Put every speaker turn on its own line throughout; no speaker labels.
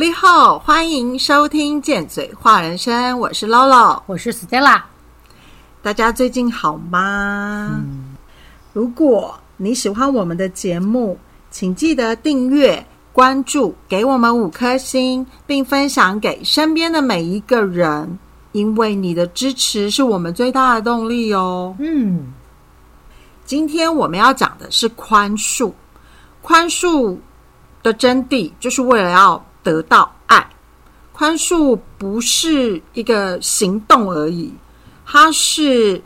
你好，欢迎收听《贱嘴话人生》，我是 Lolo，
我是 Stella。
大家最近好吗？如果你喜欢我们的节目，请记得订阅、关注，给我们五颗星，并分享给身边的每一个人，因为你的支持是我们最大的动力哦。
嗯，
今天我们要讲的是宽恕，宽恕的真谛就是为了要得到爱。宽恕不是一个行动而已，它是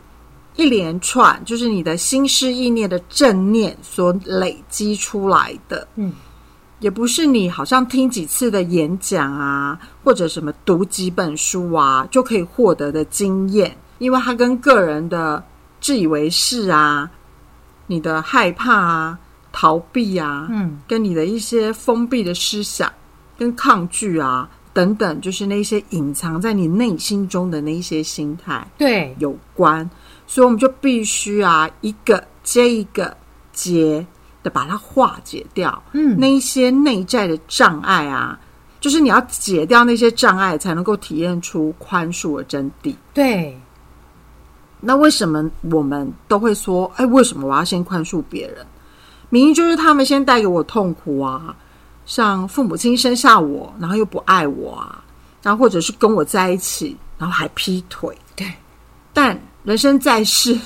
一连串，就是你的心思意念的正念所累积出来的。
嗯，
也不是你好像听几次的演讲啊，或者什么读几本书啊，就可以获得的经验，因为它跟个人的自以为是啊，你的害怕啊、逃避啊，
嗯，
跟你的一些封闭的思想、跟抗拒啊等等，就是那些隐藏在你内心中的那一些心态
对，
有关，所以我们就必须啊，一个接一个接的把它化解掉。
嗯，
那一些内在的障碍啊，就是你要解掉那些障碍，才能够体验出宽恕的真谛。
对，
那为什么我们都会说，哎，为什么我要先宽恕别人？明明就是他们先带给我痛苦啊，像父母亲生下我，然后又不爱我啊，然后或者是跟我在一起，然后还劈腿。
对，
但人生在世，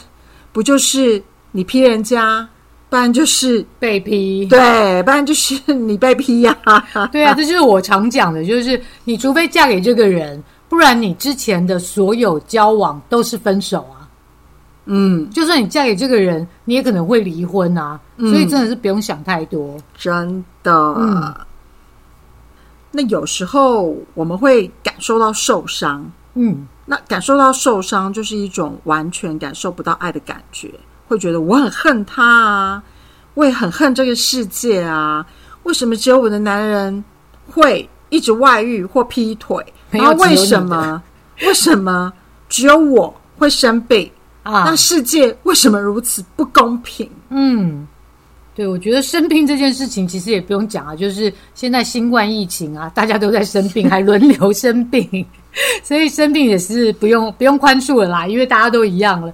不就是你劈人家，不然就是
被劈。
对，不然就是你被劈呀、
对啊，这就是我常讲的，就是你除非嫁给这个人，不然你之前的所有交往都是分手啊。
嗯，
就算你嫁给这个人，你也可能会离婚啊。所以真的是不用想太多。
真的。
嗯
那有时候我们会感受到受伤，
嗯，
那感受到受伤就是一种完全感受不到爱的感觉，会觉得我很恨他啊，我也很恨这个世界啊，为什么只有我的男人会一直外遇或劈腿？然后为什么？为什么只有我会生病？
啊
那，世界为什么如此不公平？
嗯，对，我觉得生病这件事情其实也不用讲啊，就是现在新冠疫情啊，大家都在生病，还轮流生病，所以生病也是不用不用宽恕了啦，因为大家都一样了。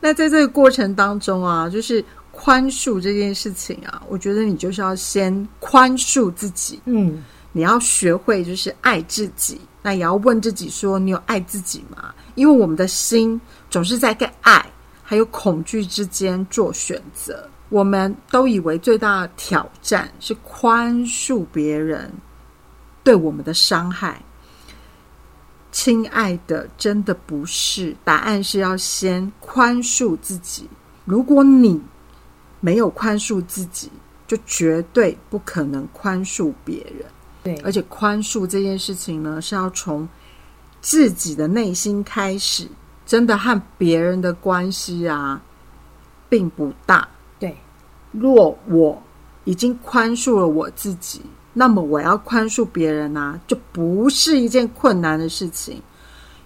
那在这个过程当中啊，就是宽恕这件事情啊，我觉得你就是要先宽恕自己，
嗯，
你要学会就是爱自己，那也要问自己说，你有爱自己吗？因为我们的心总是在跟爱还有恐惧之间做选择。我们都以为最大的挑战是宽恕别人对我们的伤害。亲爱的，真的不是，答案是要先宽恕自己。如果你没有宽恕自己，就绝对不可能宽恕别人。
对，
而且宽恕这件事情呢，是要从自己的内心开始，真的和别人的关系啊，并不大。
对，
若我已经宽恕了我自己，那么我要宽恕别人啊，就不是一件困难的事情。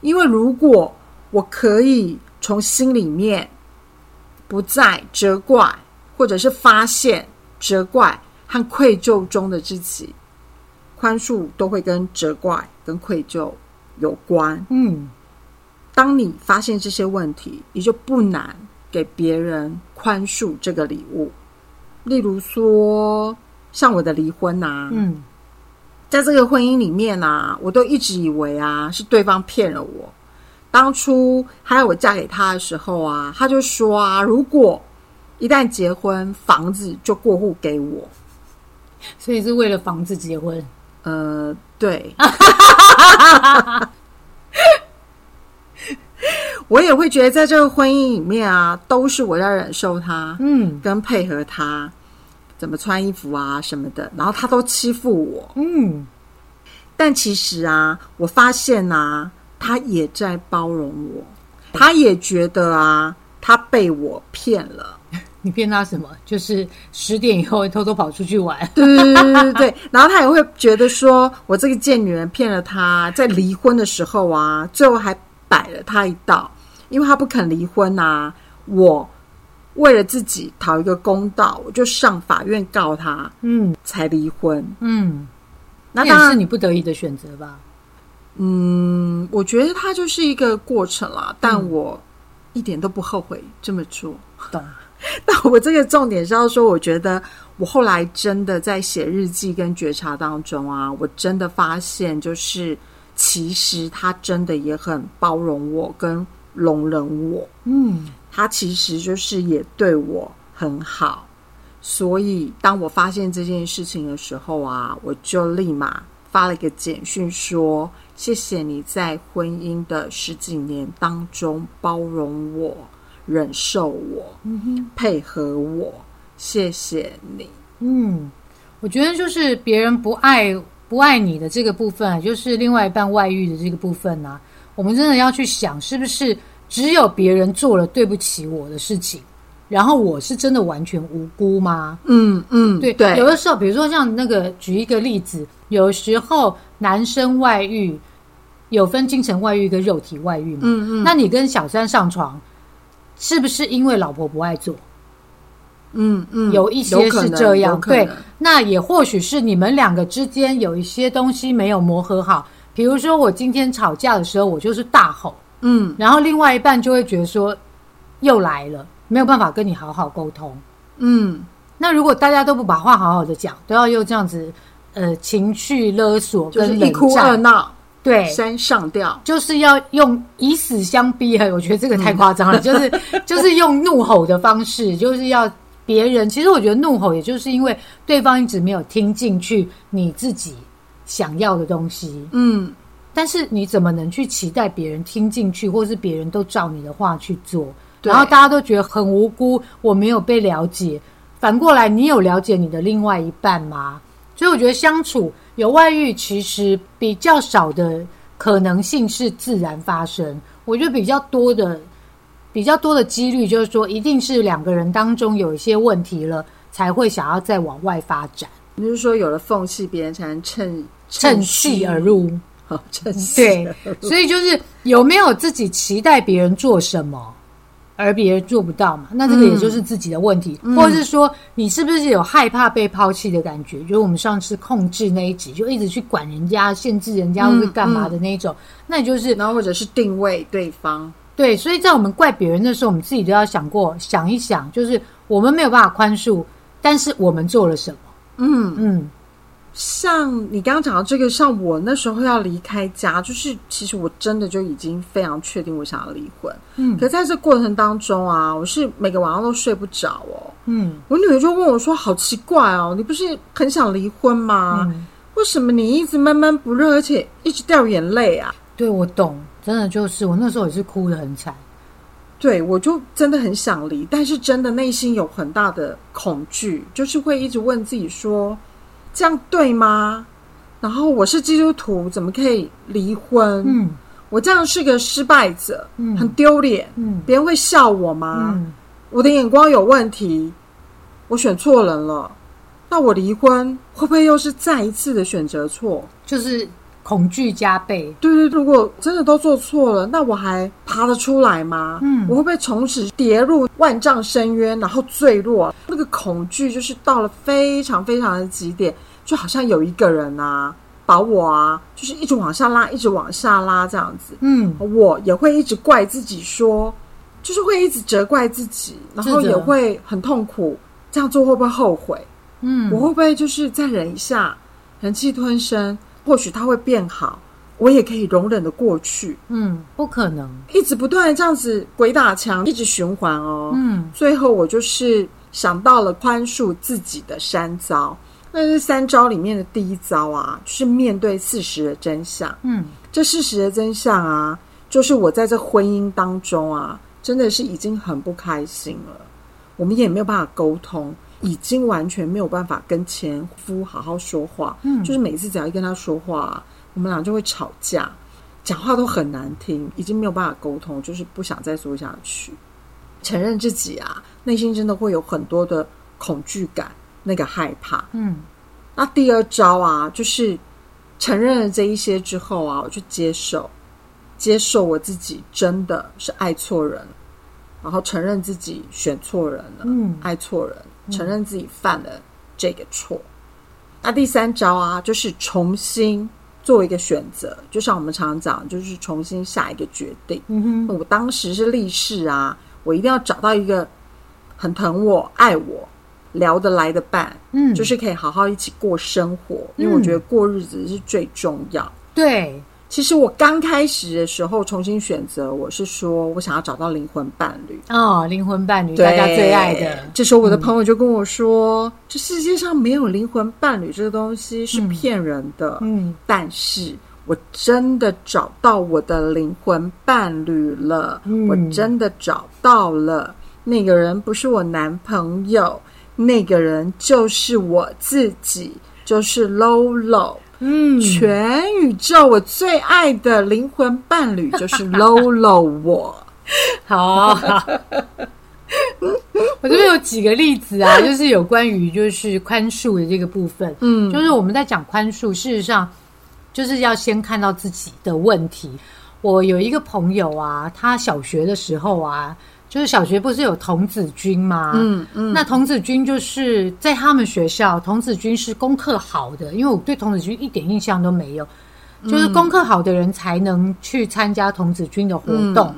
因为如果我可以从心里面不再责怪，或者是发现责怪和愧疚中的自己，宽恕都会跟责怪、跟愧疚有关。
嗯，
当你发现这些问题，你就不难给别人宽恕这个礼物。例如说，像我的离婚啊，
嗯，
在这个婚姻里面啊，我都一直以为啊是对方骗了我。当初还要我嫁给他的时候啊，他就说啊，如果一旦结婚，房子就过户给我。
所以是为了房子结婚。
呃，对，我也会觉得在这个婚姻里面啊，都是我要忍受他，
嗯
跟配合他怎么穿衣服啊什么的，然后他都欺负我。
嗯，
但其实啊，我发现啊，他也在包容我，他也觉得啊，他被我骗了。
你骗他什么？就是十点以后偷偷跑出去玩。
对对对对对对，然后他也会觉得说，我这个贱女人骗了他，在离婚的时候啊，最后还摆了他一道，因为他不肯离婚啊，我为了自己讨一个公道，我就上法院告他，
嗯
才离婚。
嗯，
那当然，
是你不得已的选择吧？
嗯，我觉得它就是一个过程啦，但我一点都不后悔这么做。
懂？
但我这个重点是要说，我觉得我后来真的在写日记跟觉察当中啊，我真的发现，就是其实他真的也很包容我跟容忍我，
嗯，
他其实就是也对我很好。所以当我发现这件事情的时候啊，我就立马发了一个简讯说：“谢谢你在婚姻的十几年当中包容我。”忍受我，配合我，谢谢你。
嗯，我觉得就是别人不爱不爱你的这个部分，就是另外一半外遇的这个部分呢。我们真的要去想，是不是只有别人做了对不起我的事情，然后我是真的完全无辜吗？
嗯嗯，
对
对。
有的时候，比如说像那个举一个例子，有时候男生外遇有分精神外遇跟肉体外遇嘛。
嗯嗯。
那你跟小三上床？是不是因为老婆不爱做？
嗯嗯，
有一些是这样，
对。
那也或许是你们两个之间有一些东西没有磨合好。比如说，我今天吵架的时候，我就是大吼，
嗯，
然后另外一半就会觉得说又来了，没有办法跟你好好沟通，
嗯。
那如果大家都不把话好好的讲，都要用这样子呃情绪勒索，跟
一哭二闹。
对，
山上吊，
就是要用以死相逼。我觉得这个太夸张了，就是 就是用怒吼的方式，就是要别人。其实我觉得怒吼，也就是因为对方一直没有听进去你自己想要的东西。
嗯，
但是你怎么能去期待别人听进去，或是别人都照你的话去做？然后大家都觉得很无辜，我没有被了解。反过来，你有了解你的另外一半吗？所以我觉得相处。有外遇，其实比较少的可能性是自然发生。我觉得比较多的、比较多的几率，就是说，一定是两个人当中有一些问题了，才会想要再往外发展。
就是说，有了缝隙，别人才能趁
趁虚而入。
好，趁
对，所以就是有没有自己期待别人做什么？而别人做不到嘛？那这个也就是自己的问题，或者是说你是不是有害怕被抛弃的感觉？就是我们上次控制那一集，就一直去管人家、限制人家或是干嘛的那一种，那就是，
然后或者是定位对方。
对，所以在我们怪别人的时候，我们自己都要想过，想一想，就是我们没有办法宽恕，但是我们做了什么？
嗯
嗯。
像你刚刚讲到这个，像我那时候要离开家，就是其实我真的就已经非常确定我想要离婚。
嗯，
可在这过程当中啊，我是每个晚上都睡不着哦。
嗯，
我女儿就问我说：“好奇怪哦，你不是很想离婚吗？为什么你一直闷闷不乐，而且一直掉眼泪啊？”
对，我懂，真的就是我那时候也是哭的很惨。
对，我就真的很想离，但是真的内心有很大的恐惧，就是会一直问自己说。这样对吗？然后我是基督徒，怎么可以离婚？
嗯，
我这样是个失败者，
嗯，
很丢脸，
嗯，
别人会笑我吗？
嗯，
我的眼光有问题，我选错人了，那我离婚会不会又是再一次的选择错？
就是恐惧加倍。
对对，如果真的都做错了，那我还爬得出来吗？
嗯，
我会不会从此跌入万丈深渊，然后坠落？那个恐惧就是到了非常非常的极点。就好像有一个人啊，把我啊，就是一直往下拉，一直往下拉这样子。
嗯，
我也会一直怪自己，说就是会一直责怪自己，然后也会很痛苦。这样做会不会后悔？
嗯，
我会不会就是再忍一下，忍气吞声？或许他会变好，我也可以容忍的过去。
嗯，不可能
一直不断的这样子鬼打墙，一直循环哦。
嗯，
最后我就是想到了宽恕自己的三招。那是三招里面的第一招啊，就是面对事实的真相。
嗯，
这事实的真相啊，就是我在这婚姻当中啊，真的是已经很不开心了。我们也没有办法沟通，已经完全没有办法跟前夫好好说话。
嗯，
就是每次只要一跟他说话，我们俩就会吵架，讲话都很难听，已经没有办法沟通，就是不想再说下去。承认自己啊，内心真的会有很多的恐惧感。那个害怕，
嗯，
那第二招啊，就是承认了这一些之后啊，我就接受，接受我自己真的是爱错人，然后承认自己选错人了，
嗯，
爱错人，承认自己犯了这个错。那第三招啊，就是重新做一个选择，就像我们常常讲，就是重新下一个决定。
嗯哼，
我当时是立誓啊，我一定要找到一个很疼我、爱我、聊得来的伴，
嗯，
就是可以好好一起过生活。因为我觉得过日子是最重要。
对，
其实我刚开始的时候重新选择，我是说我想要找到灵魂伴侣，
哦，灵魂伴侣，大家最爱的。
这时候我的朋友就跟我说：“这世界上没有灵魂伴侣这个东西是骗人的。”
嗯，
但是我真的找到我的灵魂伴侣了，
嗯
我真的找到了。那个人不是我男朋友，那个人就是我自己，就是 Lolo。
嗯，
全宇宙我最爱的灵魂伴侣 就是 Lolo 我。
好 好。我这边有几个例子啊，就是有关于就是宽恕的这个部分。
嗯
就是我们在讲宽恕，事实上就是要先看到自己的问题。我有一个朋友啊，他小学的时候啊，就是小学不是有童子军吗？
嗯嗯，
那童子军就是在他们学校，童子军是功课好的，因为我对童子军一点印象都没有，就是功课好的人才能去参加童子军的活动。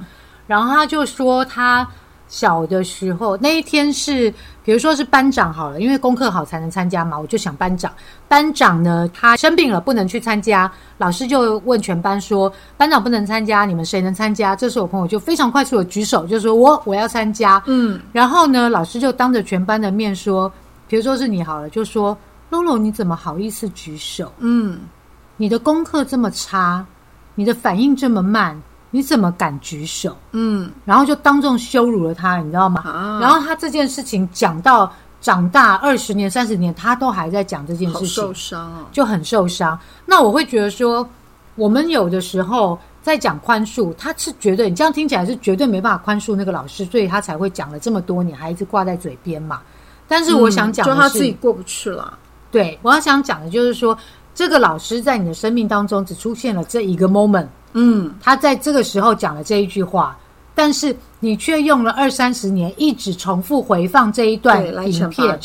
然后他就说他小的时候那一天是，比如说是班长好了，因为功课好才能参加嘛，我就想班长。班长呢，他生病了不能去参加，老师就问全班说：“班长不能参加，你们谁能参加？”这时候我朋友就非常快速的举手，就说我我要参加。
嗯
然后呢，老师就当着全班的面说，比如说是你好了，就说露露你怎么好意思举手？
嗯
你的功课这么差，你的反应这么慢，你怎么敢举手？
嗯
然后就当众羞辱了他，你知道吗？
啊，
然后他这件事情讲到长大二十年、三十年，他都还在讲这件事情
受，伤哦。
就很受伤。那我会觉得说，我们有的时候在讲宽恕，他是绝对，你这样听起来是绝对没办法宽恕那个老师，所以他才会讲了这么多年，还一直挂在嘴边嘛。但是我想讲的是，
嗯就他自己过不去了。
对我要想讲的就是说，这个老师在你的生命当中只出现了这一个 moment，
嗯
他在这个时候讲了这一句话，但是你却用了二三十年，一直重复回放这一段影片。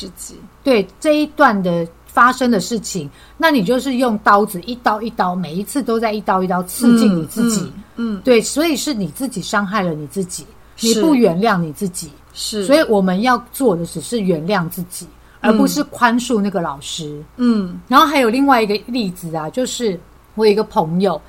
对这一段的发生的事情，那你就是用刀子一刀一刀，每一次都在一刀一刀刺进你自己，
嗯，嗯
对，所以是你自己伤害了你自己，你不原谅你自己，
是，
所以我们要做的只是原谅自己，而不是宽恕那个老师。
嗯。
然后还有另外一个例子啊，就是我有一个朋友，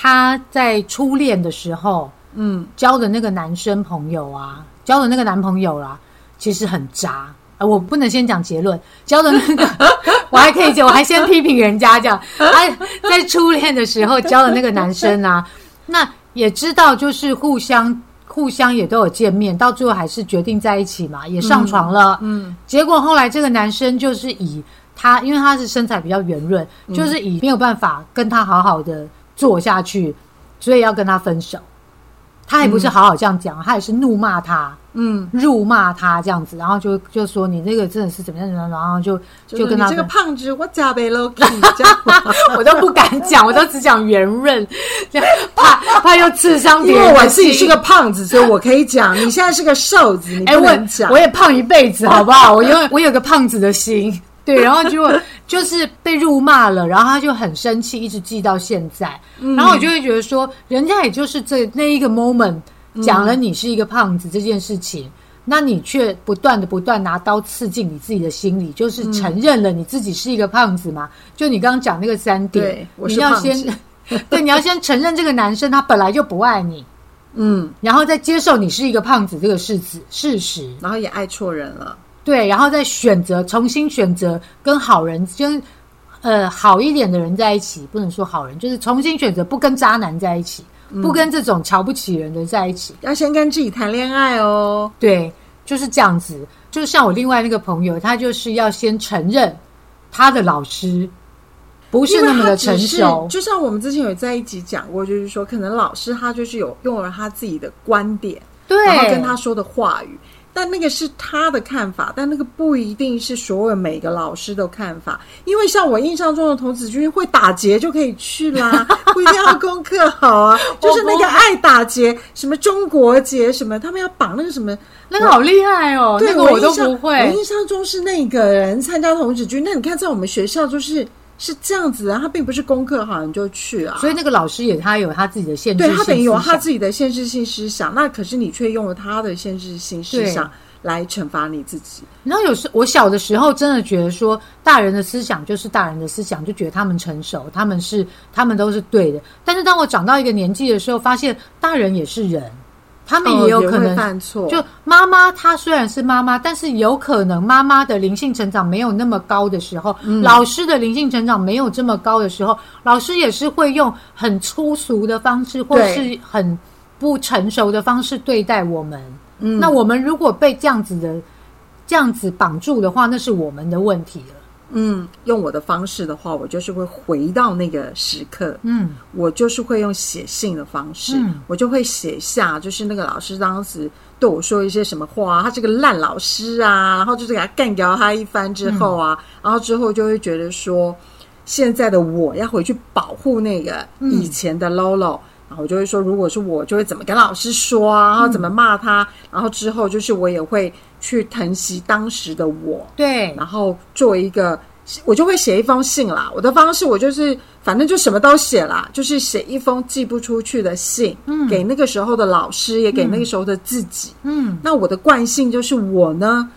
他在初恋的时候
嗯
交的那个男生朋友啊，交的那个男朋友啦、其实很渣。呃，我不能先讲结论，交的那个 我还可以讲，我还先批评人家这样。他在初恋的时候交的那个男生啊，那也知道就是互相互相也都有见面，到最后还是决定在一起嘛，也上床了。
嗯
结果后来这个男生就是以他，因为他是身材比较圆润，就是以没有办法跟他好好的做下去，所以要跟他分手。他也不是好好这样讲，他也是怒骂他、
嗯，
辱骂他这样子，然后就就说你这个真的是怎么样怎么样，然后就
就
跟他这个
胖子，我加倍样。
我都不敢讲，我都只讲圆润，怕怕又刺伤别
因
人因。
为我自己是个胖子，所以我可以讲。你现在是个瘦子，你不能讲。
我也胖一辈子，好不好？我有我有个胖子的心，对，然后结果就是被辱骂了，然后他就很生气，一直记到现在。
嗯
然后我就会觉得说，人家也就是这那一个 moment
嗯
讲了你是一个胖子这件事情。那你却不断的不断拿刀刺进你自己的心里，就是承认了你自己是一个胖子嘛？就你刚刚讲那个三点你要先 对，你要先承认这个男生他本来就不爱你，
嗯，
然后再接受你是一个胖子这个事实事实。
然后也爱错人了。
对，然后再选择重新选择跟好人跟呃好一点的人在一起，不能说好人，就是重新选择不跟渣男在一起，不跟这种瞧不起人的在一起。
要先跟自己谈恋爱哦。
对，就是这样子。就是像我另外那个朋友，他就是要先承认他的老师不是那么的成熟，
就像我们之前有在一起讲过，就是说，可能老师他就是有用了他自己的观点，
对，
然后跟他说的话语，但那个是他的看法，但那个不一定是所有每个老师的看法。因为像我印象中的童子军会打劫就可以去啦，不一定要功课好啊。就是那个爱打劫，什么中国结，什么他们要绑那个什么，
那个好厉害哦，
对
那个我都
印象
不会
我。印象中是那个人参加童子军，那你看在我们学校就是是这样子啊，他并不是功课好你就去啊，
所以那个老师也他有他自己的限制性
对他等于有他自己的限制性思想，那可是你却用了他的限制性思想来惩罚你自己。
然后有时我小的时候真的觉得说，大人的思想就是大人的思想，就觉得他们成熟，他们是他们都是对的。但是当我长到一个年纪的时候，发现大人也是人，他们也有可能、
犯错，
就妈妈她虽然是妈妈，但是有可能妈妈的灵性成长没有那么高的时候，
嗯
老师的灵性成长没有这么高的时候，老师也是会用很粗俗的方式，或是很不成熟的方式对待我们。
嗯
那我们如果被这样子的这样子绑住的话，那是我们的问题了。
嗯，用我的方式的话，我就是会回到那个时刻，
嗯，
我就是会用写信的方式，
嗯。
我就会写下，就是那个老师当时对我说一些什么话，他是个烂老师啊，然后就是给他干掉他一番之后啊，
嗯。
然后之后就会觉得说，现在的我要回去保护那个
嗯。
以前的 Lolo。然后我就会说，如果是我，就会怎么跟老师说啊，然后怎么骂他，然后之后就是我也会去疼惜当时的我，
对，
然后做一个，我就会写一封信啦。我的方式，我就是反正就什么都写啦，就是写一封寄不出去的信，
嗯。
给那个时候的老师，也给那个时候的自己。
嗯。
那我的惯性就是我呢，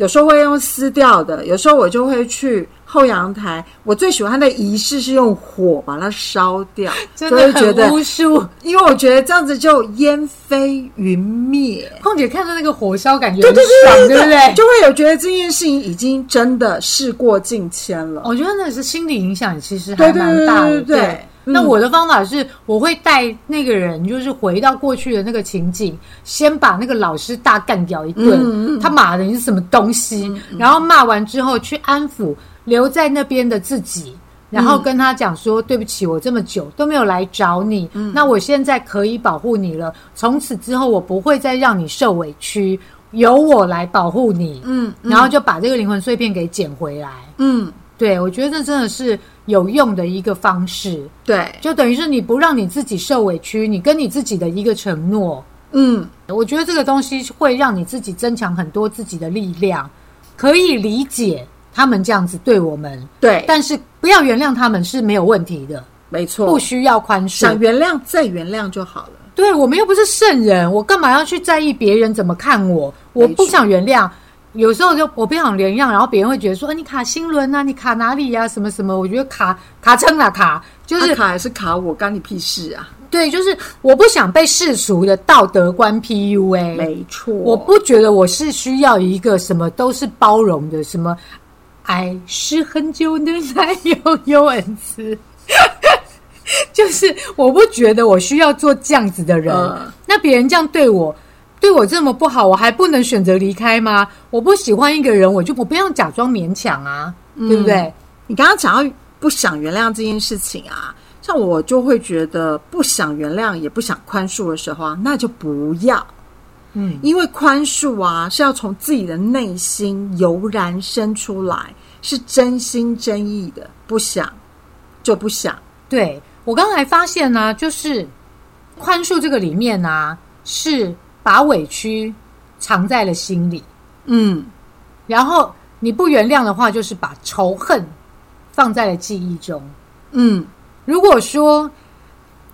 有时候会用撕掉的，有时候我就会去后阳台。我最喜欢的仪式是用火把它烧掉，就
真的
觉得，
巫术。
因为我觉得这样子就烟飞云灭。
空姐看到那个火烧，感觉
对对
很爽，
对
对不对？
就会有觉得这件事情已经真的事过境迁了。
我觉得那是心理影响，其实还蛮大的。
对对对对嗯
那我的方法是，我会带那个人，就是回到过去的那个情景，先把那个老师大干掉一顿，
嗯
他骂的你是什么东西？然后骂完之后去安抚留在那边的自己。然后跟他讲说：“对不起，我这么久都没有来找你，
嗯
那我现在可以保护你了。从此之后，我不会再让你受委屈，由我来保护你。”
嗯
然后就把这个灵魂碎片给捡回来。
嗯，
对，我觉得这真的是有用的一个方式，
对，
就等于是你不让你自己受委屈，你跟你自己的一个承诺。
嗯
我觉得这个东西会让你自己增强很多自己的力量，可以理解他们这样子对我们，
对，
但是不要原谅他们是没有问题的，
没错
不，需要宽恕。
想原谅再原谅就好了。
对我们又不是圣人，我干嘛要去在意别人怎么看我？我不想原谅。有时候就我不想原谅，然后别人会觉得说：“哎，你卡心轮啊，你卡哪里呀、什么什么？”我觉得卡卡称啦，卡就是
他卡还是卡我，干你屁事啊！
对，就是我不想被世俗的道德观 PUA。
没错，
我不觉得我是需要一个什么都是包容的，什么爱是很久的才有有恩慈，就是我不觉得我需要做这样子的人。
嗯
那别人这样对我，对我这么不好，我还不能选择离开吗？我不喜欢一个人，我就我不要假装勉强啊，对不对？
你刚刚讲到不想原谅这件事情啊，像我就会觉得不想原谅也不想宽恕的时候啊，那就不要。
嗯，
因为宽恕啊是要从自己的内心油然生出来，是真心真意的，不想就不想。
对我刚才发现呢、就是宽恕这个里面呢、是把委屈藏在了心里，
嗯，
然后你不原谅的话，就是把仇恨放在了记忆中。
嗯。
如果说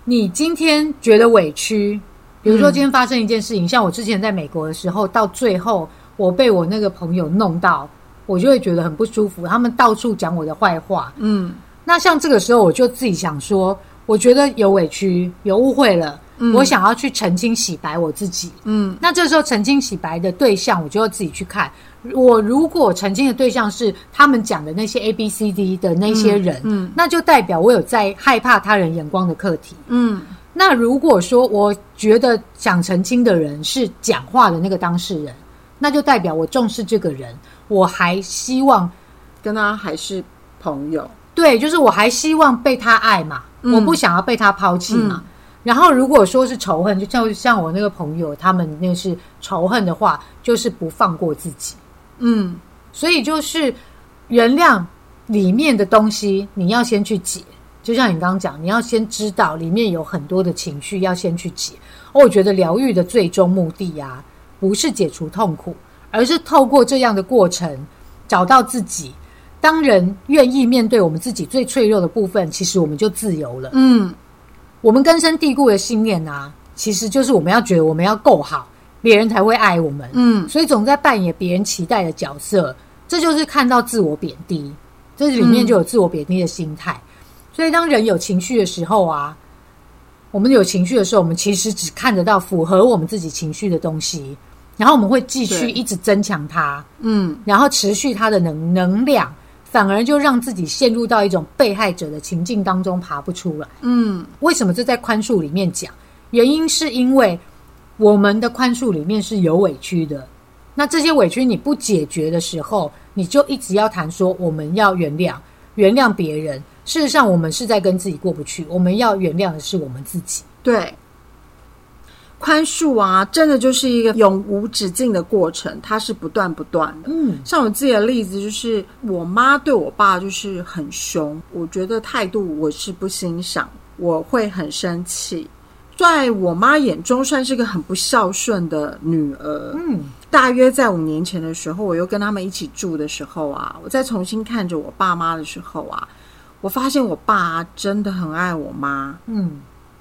你今天觉得委屈，比如说今天发生一件事情，像我之前在美国的时候，到最后我被我那个朋友弄到，我就会觉得很不舒服，他们到处讲我的坏话。
嗯。
那像这个时候，我就自己想说，我觉得有委屈，有误会了，我想要去澄清洗白我自己。
嗯
那这时候澄清洗白的对象，我就要自己去看。我如果澄清的对象是他们讲的那些 A B C D 的那些人，
嗯
那就代表我有在害怕他人眼光的课题。
嗯
那如果说我觉得想澄清的人是讲话的那个当事人，那就代表我重视这个人，我还希望
跟他还是朋友。
对，就是我还希望被他爱嘛，
嗯
我不想要被他抛弃嘛。然后如果说是仇恨，就像像我那个朋友，他们那是仇恨的话，就是不放过自己。
嗯，
所以就是原谅里面的东西，你要先去解。就像你刚刚讲，你要先知道里面有很多的情绪，要先去解。哦，我觉得疗愈的最终目的呀、不是解除痛苦，而是透过这样的过程找到自己。当人愿意面对我们自己最脆弱的部分，其实我们就自由了。
嗯，
我们根深蒂固的信念啊，其实就是我们要觉得我们要够好，别人才会爱我们。
嗯，
所以总在扮演别人期待的角色，这就是看到自我贬低，这里面就有自我贬低的心态。所以当人有情绪的时候啊，我们有情绪的时候，我们其实只看得到符合我们自己情绪的东西，然后我们会继续一直增强它，
嗯，
然后持续它的能能量，反而就让自己陷入到一种被害者的情境当中爬不出来。
嗯，
为什么这在宽恕里面讲？原因是因为我们的宽恕里面是有委屈的，那这些委屈你不解决的时候，你就一直要谈说我们要原谅，原谅别人。事实上，我们是在跟自己过不去，我们要原谅的是我们自己。
对。宽恕啊，真的就是一个永无止境的过程，它是不断不断的。
嗯
像我自己的例子，就是我妈对我爸就是很凶，我觉得态度我是不欣赏，我会很生气。在我妈眼中，算是个很不孝顺的女儿。
嗯
大约在五年前的时候，我又跟他们一起住的时候啊，我再重新看着我爸妈的时候啊，我发现我爸真的很爱我妈。
嗯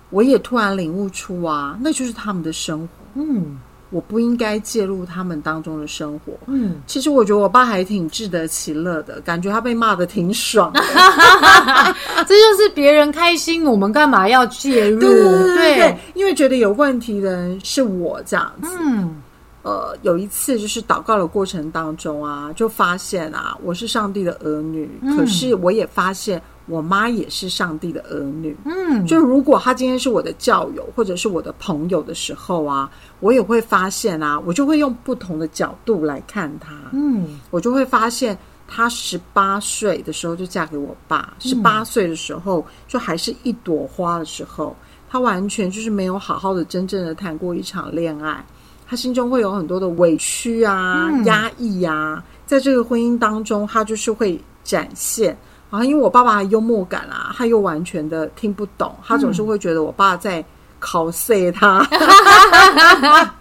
我也突然领悟出啊，那就是他们的生活，
嗯
我不应该介入他们当中的生活。
嗯，
其实我觉得我爸还挺自得其乐的，感觉他被骂的挺爽的。
这就是别人开心，我们干嘛要介入？
对对对对对，因为觉得有问题的人是我这样子。
嗯
呃，有一次就是祷告的过程当中啊，就发现啊，我是上帝的儿女，
嗯
可是我也发现我妈也是上帝的儿女。
嗯，
就如果她今天是我的教友或者是我的朋友的时候啊，我也会发现啊，我就会用不同的角度来看她。
嗯
我就会发现，她十八岁的时候就嫁给我爸，十八岁的时候就还是一朵花的时候，她完全就是没有好好的、真正的谈过一场恋爱。她心中会有很多的委屈啊、
嗯
压抑啊，在这个婚姻当中，她就是会展现。然后，因为我爸爸还幽默感啊，他又完全的听不懂，他总是会觉得我爸在考碎他，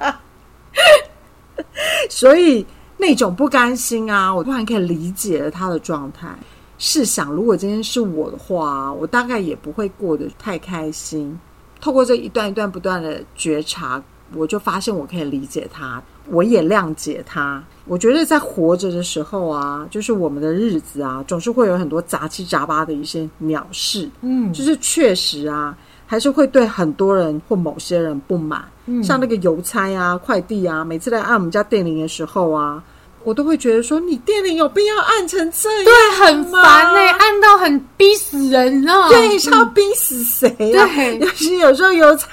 所以那种不甘心啊，我突然可以理解了他的状态。试想，如果今天是我的话，我大概也不会过得太开心。透过这一段一段不断的觉察，我就发现我可以理解他，我也谅解他。我觉得在活着的时候啊，就是我们的日子啊，总是会有很多杂七杂八的一些鸟事，
嗯
就是确实啊，还是会对很多人或某些人不满。
嗯
像那个邮差啊、快递啊，每次来按我们家电铃的时候啊，我都会觉得说，你电铃有必要按成这样？
对，很烦欸呢、按到很逼死人呢。
对，是要逼死谁啊？
对
尤其 有时候邮差，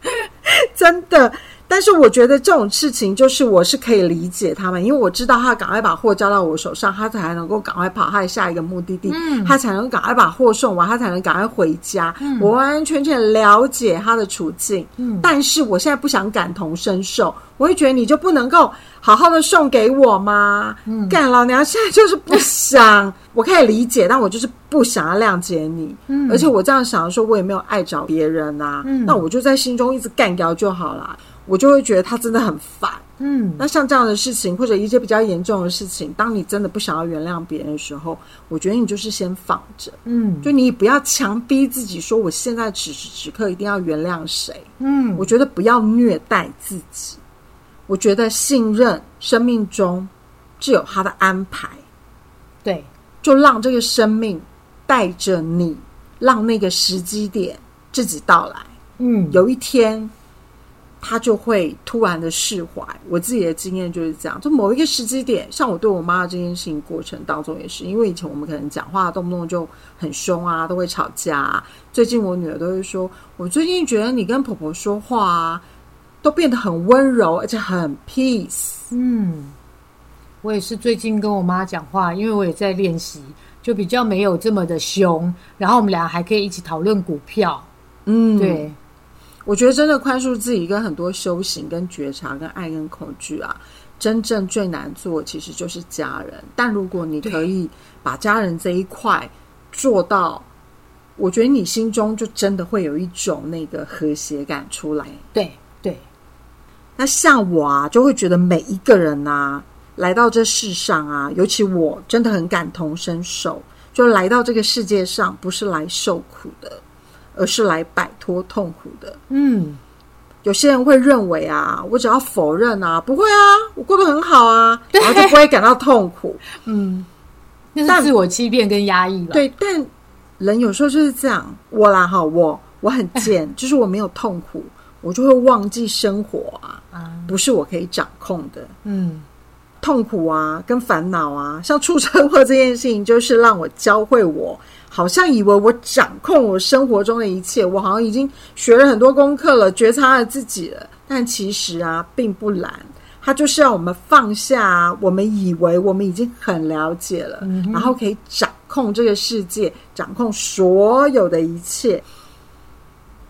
真的。但是我觉得这种事情，就是我是可以理解他们，因为我知道他赶快把货交到我手上，他才能够赶快跑他的下一个目的地，
嗯
他才能赶快把货送完，他才能赶快回家。我完完全全了解他的处境，
嗯
但是我现在不想感同身受，我会觉得你就不能够好好的送给我吗？
嗯
干老娘现在就是不想，我可以理解，但我就是不想要谅解你。
嗯
而且我这样想的时候，我也没有爱找别人啊，
嗯
那我就在心中一直干掉就好了。我就会觉得他真的很烦。
嗯
那像这样的事情，或者一些比较严重的事情，当你真的不想要原谅别人的时候，我觉得你就是先放着，
嗯
就你不要强逼自己说我现在此时此刻一定要原谅谁。
嗯
我觉得不要虐待自己。我觉得信任生命中是有他的安排，
对，
就让这个生命带着你，让那个时机点自己到来。
嗯
有一天，他就会突然的释怀。我自己的经验就是这样，就某一个时机点，像我对我妈的这件事情过程当中也是，因为以前我们可能讲话动不动就很凶啊，都会吵架、啊。最近我女儿都会说，我最近觉得你跟婆婆说话啊，都变得很温柔，而且很 peace。
嗯，我也是最近跟我妈讲话，因为我也在练习，就比较没有这么的凶，然后我们俩还可以一起讨论股票。
嗯，。
对，
我觉得真的宽恕自己，跟很多修行、跟觉察、跟爱、跟恐惧啊，真正最难做其实就是家人。但如果你可以把家人这一块做到，我觉得你心中就真的会有一种那个和谐感出来。
对对，
那像我啊，就会觉得每一个人啊，来到这世上啊，尤其我真的很感同身受，就来到这个世界上不是来受苦的，而是来摆脱痛苦的。
嗯，
有些人会认为啊，我只要否认啊，不会啊，我过得很好啊，然后就不会感到痛苦。
嗯那是自我欺骗跟压抑吧？
对，但人有时候就是这样，我啦哈，我我很 贱，就是我没有痛苦，我就会忘记生活啊，
啊，
不是我可以掌控的。
嗯，
痛苦啊，跟烦恼啊，像出车祸这件事情，就是让我教会我，好像以为我掌控我生活中的一切，我好像已经学了很多功课了，觉察了自己了，但其实啊，并不难。它就是让我们放下啊，我们以为我们已经很了解了，然后可以掌控这个世界，掌控所有的一切。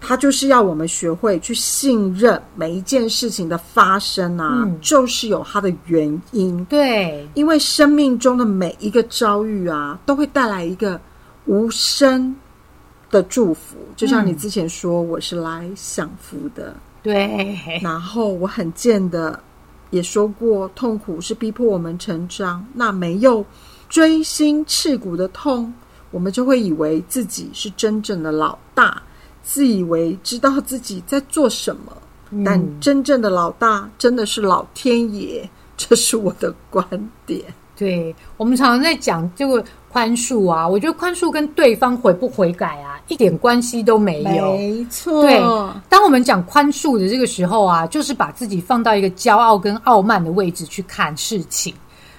它就是要我们学会去信任每一件事情的发生啊，
嗯
就是有它的原因。
对，
因为生命中的每一个遭遇啊，都会带来一个无声的祝福。就像你之前说，我是来享福的，
对，
然后我很贱的也说过，痛苦是逼迫我们成长。那没有锥心刺骨的痛，我们就会以为自己是真正的老大，自以为知道自己在做什么。但真正的老大真的是老天爷，这是我的观点。
对，我们常常在讲这个宽恕啊，我觉得宽恕跟对方悔不悔改啊，一点关系都没有。
没错，
对，当我们讲宽恕的这个时候啊，就是把自己放到一个骄傲跟傲慢的位置去看事情，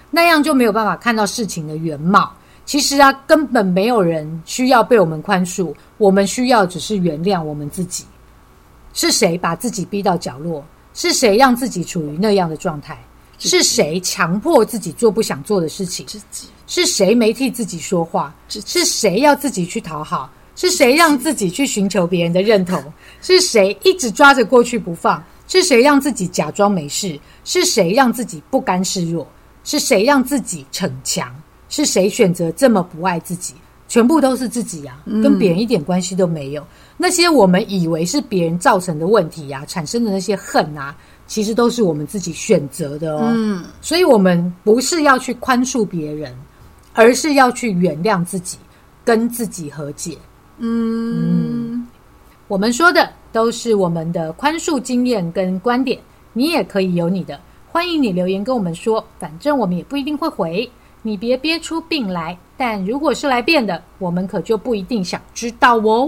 那样就没有办法看到事情的原貌。其实啊，根本没有人需要被我们宽恕，我们需要只是原谅我们自己。是谁把自己逼到角落？是谁让自己处于那样的状态？是谁强迫自己做不想做的事情？
自己
是谁没替自己说话？是谁要自己去讨好？是谁让自己去寻求别人的认同？是谁一直抓着过去不放？是谁让自己假装没事？是谁让自己不甘示弱？是谁让自己逞强？是谁选择这么不爱自己？全部都是自己呀、跟别人一点关系都没有。那些我们以为是别人造成的问题呀、产生的那些恨啊，其实都是我们自己选择的哦。
嗯，
所以我们不是要去宽恕别人，而是要去原谅自己，跟自己和解。
嗯，
我们说的都是我们的宽恕经验跟观点，你也可以有你的，欢迎你留言跟我们说，反正我们也不一定会回，你别憋出病来。但如果是来变的，我们可就不一定想知道哦。